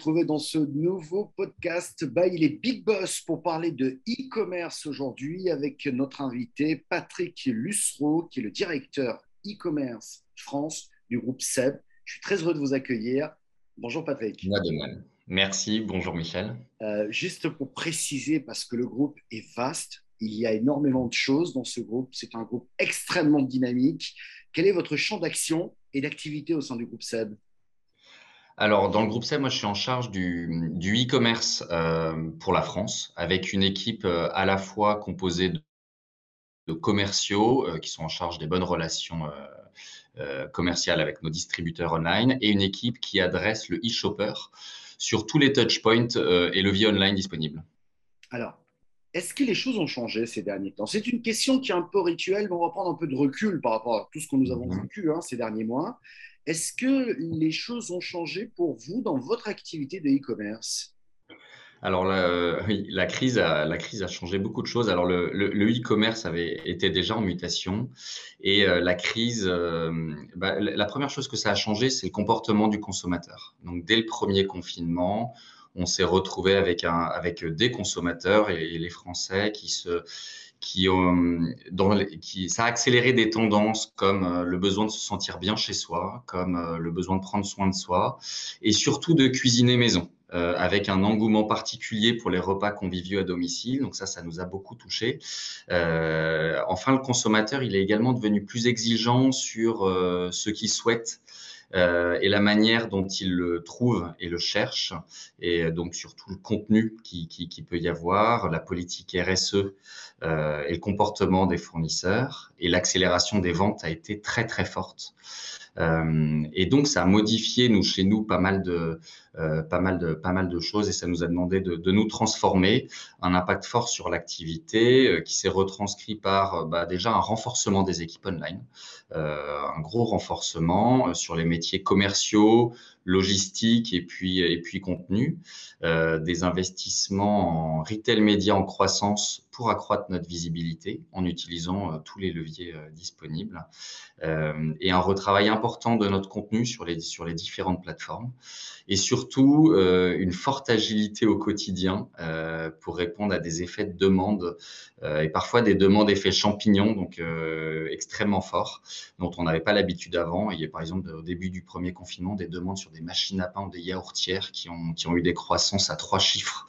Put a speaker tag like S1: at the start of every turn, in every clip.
S1: retrouver dans ce nouveau podcast by les Big Boss pour parler de e-commerce aujourd'hui avec notre invité Patrick Lussereau, qui est le directeur e-commerce France du groupe SEB. Je suis très heureux de vous accueillir. Bonjour Patrick.
S2: Moi de même. Merci. Bonjour Michel.
S1: Euh, juste pour préciser, parce que le groupe est vaste, il y a énormément de choses dans ce groupe. C'est un groupe extrêmement dynamique. Quel est votre champ d'action et d'activité au sein du groupe SEB?
S2: Alors, dans le groupe SEB, moi, je suis en charge du, e-commerce euh, pour la France, avec une équipe euh, à la fois composée de, commerciaux euh, qui sont en charge des bonnes relations commerciales avec nos distributeurs online, et une équipe qui adresse le e-shopper sur tous les touchpoints et leviers online disponibles.
S1: Alors, est-ce que les choses ont changé ces derniers temps? C'est une question qui est un peu rituelle, mais on va prendre un peu de recul par rapport à tout ce que nous avons mhm. vécu hein, ces derniers mois. Est-ce que les choses ont changé pour vous dans votre activité de e-commerce?
S2: Alors la, oui, la crise, a, la crise a changé beaucoup de choses. Alors le, e-commerce avait été déjà en mutation et euh, la crise, euh, bah, la première chose que ça a changé, c'est le comportement du consommateur. Donc dès le premier confinement, on s'est retrouvé avec, des consommateurs et, les Français qui ont, qui, ça a accéléré des tendances comme euh, le besoin de se sentir bien chez soi, comme euh, le besoin de prendre soin de soi, et surtout de cuisiner maison, euh, avec un engouement particulier pour les repas conviviaux à domicile. Donc ça, ça nous a beaucoup touché. Euh, enfin, le consommateur, il est également devenu plus exigeant sur ce qu'il souhaite euh, et la manière dont il le trouve et le cherche, et donc surtout le contenu qui, qui, qui peut y avoir, la politique RSE euh, et le comportement des fournisseurs, et l'accélération des ventes a été très très forte. Euh, et donc, ça a modifié, nous, chez nous, pas mal de, pas mal de, pas mal de choses et ça nous a demandé de, de nous transformer. Un impact fort sur l'activité euh, qui s'est retranscrit par bah, déjà un renforcement des équipes online, un gros renforcement sur les métiers commerciaux, logistique et puis, et puis contenu, euh, des investissements en retail média en croissance pour accroître notre visibilité en utilisant euh, tous les leviers euh, disponibles euh, et un retravail important de notre contenu sur les, sur les différentes plateformes et surtout euh, une forte agilité au quotidien pour répondre à des effets de demande et parfois des demandes effets champignons, donc extrêmement forts, dont on n'avait pas l'habitude avant. Il y a par exemple au début du premier confinement des demandes sur des machines à pain ou des yaourtières qui ont, eu des croissances à trois chiffres,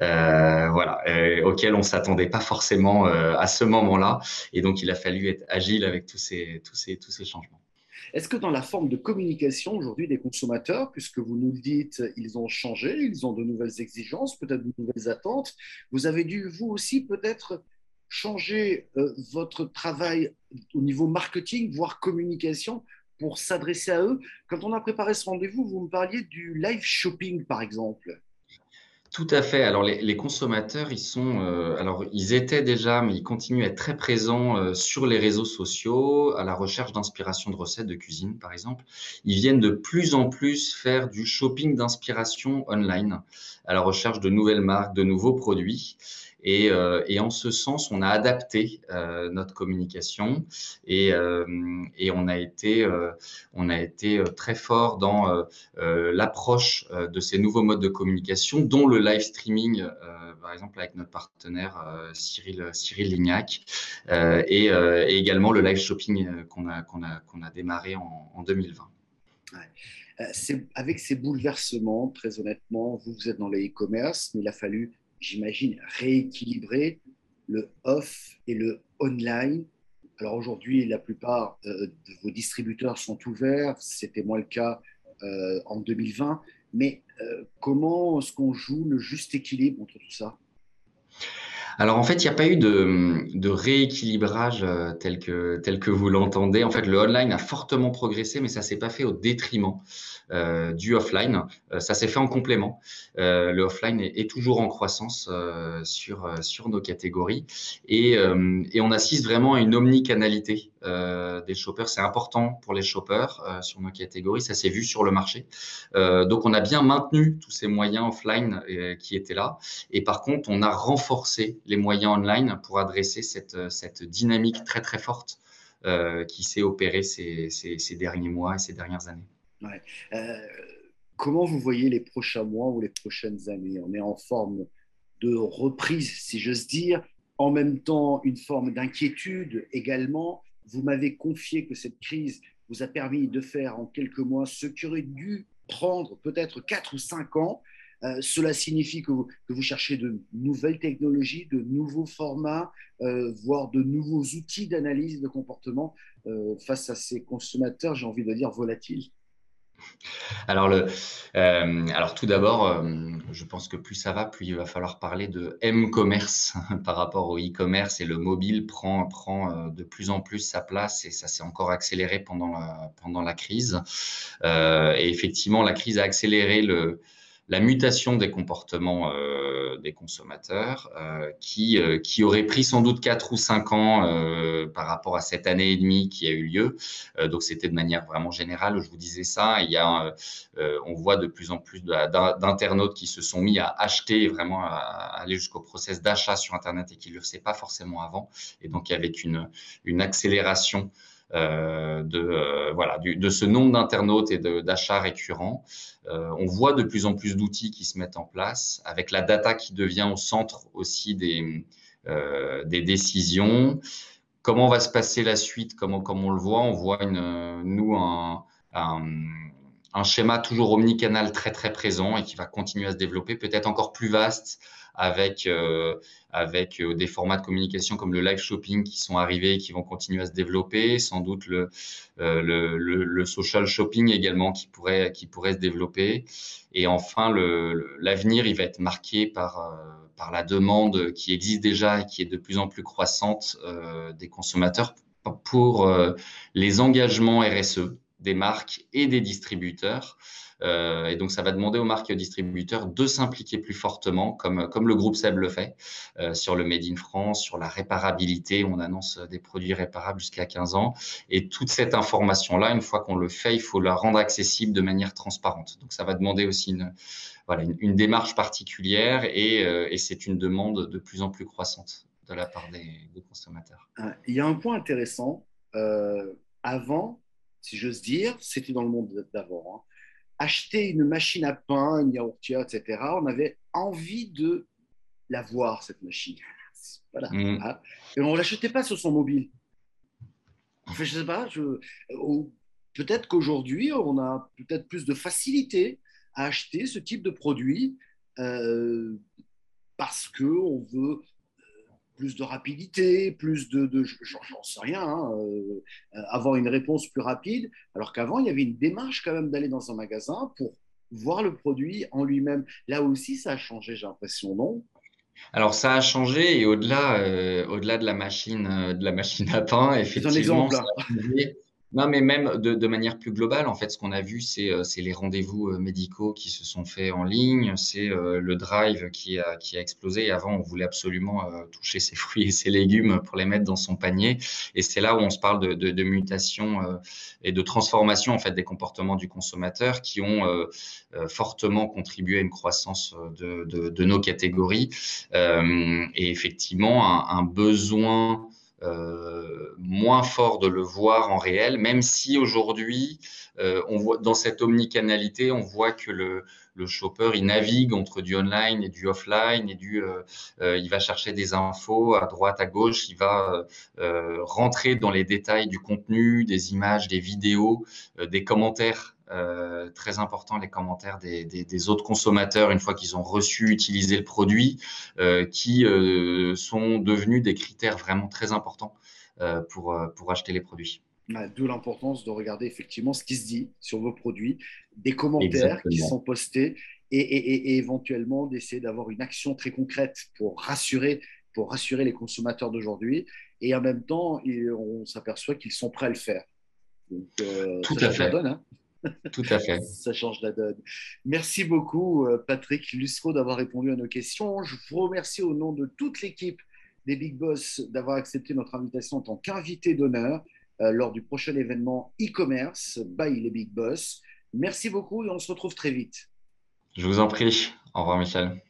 S2: euh, voilà, euh, auxquelles on s'attendait pas forcément euh, à ce moment-là. Et donc, il a fallu être agile avec tous ces changements.
S1: Est-ce que dans la forme de communication aujourd'hui des consommateurs, puisque vous nous le dites, ils ont changé, ils ont de nouvelles exigences, peut-être de nouvelles attentes, vous avez dû vous aussi peut-être changer euh, votre travail au niveau marketing, voire communication, pour s'adresser à eux? Quand on a préparé ce rendez-vous, vous me parliez du live shopping, par exemple.
S2: Tout à fait. Alors les, consommateurs, ils sont, euh, alors ils étaient déjà, mais ils continuent à être très présents euh, sur les réseaux sociaux, à la recherche d'inspiration de recettes de cuisine, par exemple. Ils viennent de plus en plus faire du shopping d'inspiration online, à la recherche de nouvelles marques, de nouveaux produits. Et, euh, et, en ce sens, on a adapté euh, notre communication et, euh, et, on a été, on a été très fort dans l'approche de ces nouveaux modes de communication, dont le live streaming, par exemple avec notre partenaire Cyril, Lignac, et, également le live shopping qu'on a, démarré en, en 2020.
S1: Ouais. avec ces bouleversements, très honnêtement, vous, vous êtes dans le e-commerce, mais il a fallu j'imagine, rééquilibrer le off et le online. Alors aujourd'hui, la plupart euh, de vos distributeurs sont ouverts, c'était moins le cas euh, en 2020, mais euh, comment est-ce qu'on joue le juste équilibre entre tout ça?
S2: Alors en fait, il n'y a pas eu de, rééquilibrage tel que, tel que vous l'entendez. En fait, le online a fortement progressé, mais ça s'est pas fait au détriment euh, du offline. Euh, ça s'est fait en complément. Euh, le offline est, toujours en croissance sur, sur nos catégories et, et, on assiste vraiment à une omnicanalité des shoppers. C'est important pour les shoppers sur nos catégories. Ça s'est vu sur le marché. donc on a bien maintenu tous ces moyens offline qui étaient là. Et par contre, on a renforcé les moyens online pour adresser cette, cette dynamique très très forte qui s'est opérée ces, ces, derniers mois et ces dernières années.
S1: Euh, comment vous voyez les prochains mois ou les prochaines années? On est en forme de reprise, si j'ose dire, en même temps une forme d'inquiétude également. Vous m'avez confié que cette crise vous a permis de faire en quelques mois ce qui aurait dû prendre peut-être 4 ou 5 ans. Euh, cela signifie que vous, cherchez de nouvelles technologies, de nouveaux formats, euh, voire de nouveaux outils d'analyse de comportement euh, face à ces consommateurs, j'ai envie de dire, volatiles.
S2: Alors, tout d'abord, je pense que plus ça va, plus il va falloir parler de M-commerce par rapport au e-commerce et le mobile prend, de plus en plus sa place et ça s'est encore accéléré pendant la crise. et effectivement, la crise a accéléré le, la mutation des comportements euh, des consommateurs euh, qui, euh, qui aurait pris sans doute 4 ou 5 ans euh, par rapport à cette année et demie qui a eu lieu. Euh, donc c'était de manière vraiment générale, je vous disais ça. Il y a, on voit de plus en plus d'internautes qui se sont mis à acheter, vraiment à aller jusqu'au process d'achat sur Internet et qui ne le faisaient pas forcément avant. Et donc avec une, une accélération euh, de, euh, voilà, de ce nombre d'internautes et d'achats récurrents. Euh, on voit de plus en plus d'outils qui se mettent en place, avec la data qui devient au centre aussi des, des décisions. Comment va se passer la suite? Comment, comme on le voit, on voit une, nous un, un, un schéma toujours omnicanal très très présent et qui va continuer à se développer, peut-être encore plus vaste avec, euh, avec euh, des formats de communication comme le live shopping qui sont arrivés et qui vont continuer à se développer, sans doute le, euh, le, le, social shopping également qui pourrait, qui pourrait se développer. Et enfin, l'avenir, il va être marqué par, par la demande qui existe déjà et qui est de plus en plus croissante des consommateurs pour les engagements RSE des marques et des distributeurs. Euh, et donc, ça va demander aux marques et aux distributeurs de s'impliquer plus fortement, comme, comme le groupe Seb le fait, euh, sur le Made in France, sur la réparabilité. On annonce des produits réparables jusqu'à 15 ans. Et toute cette information-là, une fois qu'on le fait, il faut la rendre accessible de manière transparente. Donc, ça va demander aussi une, voilà, une, démarche particulière et, euh, et c'est une demande de plus en plus croissante de la part des, des consommateurs.
S1: Il y a un point intéressant. avant, si j'ose dire, c'était dans le monde d'avant. Hein acheter une machine à pain, une yaourtière, etc., on avait envie de la voir, cette machine. Voilà. Mm. Et on ne l'achetait pas sur son mobile. Enfin, je sais pas, peut-être qu'aujourd'hui, on a peut-être plus de facilité à acheter ce type de produit euh, parce qu'on veut plus de rapidité, plus de, de j'en sais rien, hein, euh, avoir une réponse plus rapide, alors qu'avant, il y avait une démarche quand même d'aller dans un magasin pour voir le produit en lui-même. Là aussi, ça a changé, j'ai l'impression, non?
S2: Alors ça a changé et au-delà, euh, au-delà de la machine, euh, de la machine à pain, effectivement, ça a changé non, mais même de, manière plus globale, en fait, ce qu'on a vu, c'est euh, les rendez-vous euh, médicaux qui se sont faits en ligne, c'est euh, le drive qui a, explosé. Avant, on voulait absolument toucher ses fruits et ses légumes pour les mettre dans son panier. Et c'est là où on se parle de, de, mutation et de transformation en fait des comportements du consommateur qui ont fortement contribué à une croissance de, nos catégories. et effectivement, un besoin euh, moins fort de le voir en réel, même si aujourd'hui, euh, on voit dans cette omnicanalité, on voit que le, le shopper il navigue entre du online et du offline et du euh, euh il va chercher des infos à droite à gauche il va euh, rentrer dans les détails du contenu des images des vidéos des commentaires très important les commentaires des, autres consommateurs une fois qu'ils ont reçu, utilisé le produit, qui sont devenus des critères vraiment très importants pour, pour acheter les produits.
S1: D'où l'importance de regarder effectivement ce qui se dit sur vos produits, des commentaires Exactement. qui sont postés et, et, et éventuellement d'essayer d'avoir une action très concrète pour rassurer, pour rassurer les consommateurs d'aujourd'hui. Et en même temps, on s'aperçoit qu'ils sont prêts à le faire.
S2: Donc, euh, Tout à fait. Donne, hein tout à fait.
S1: Ça change la donne. Merci beaucoup, euh, Patrick Lusco, d'avoir répondu à nos questions. Je vous remercie au nom de toute l'équipe des Big Boss d'avoir accepté notre invitation en tant qu'invité d'honneur lors du prochain événement e-commerce by les Big Boss. Merci beaucoup et on se retrouve très vite.
S2: Je vous en prie. Au revoir, Michel.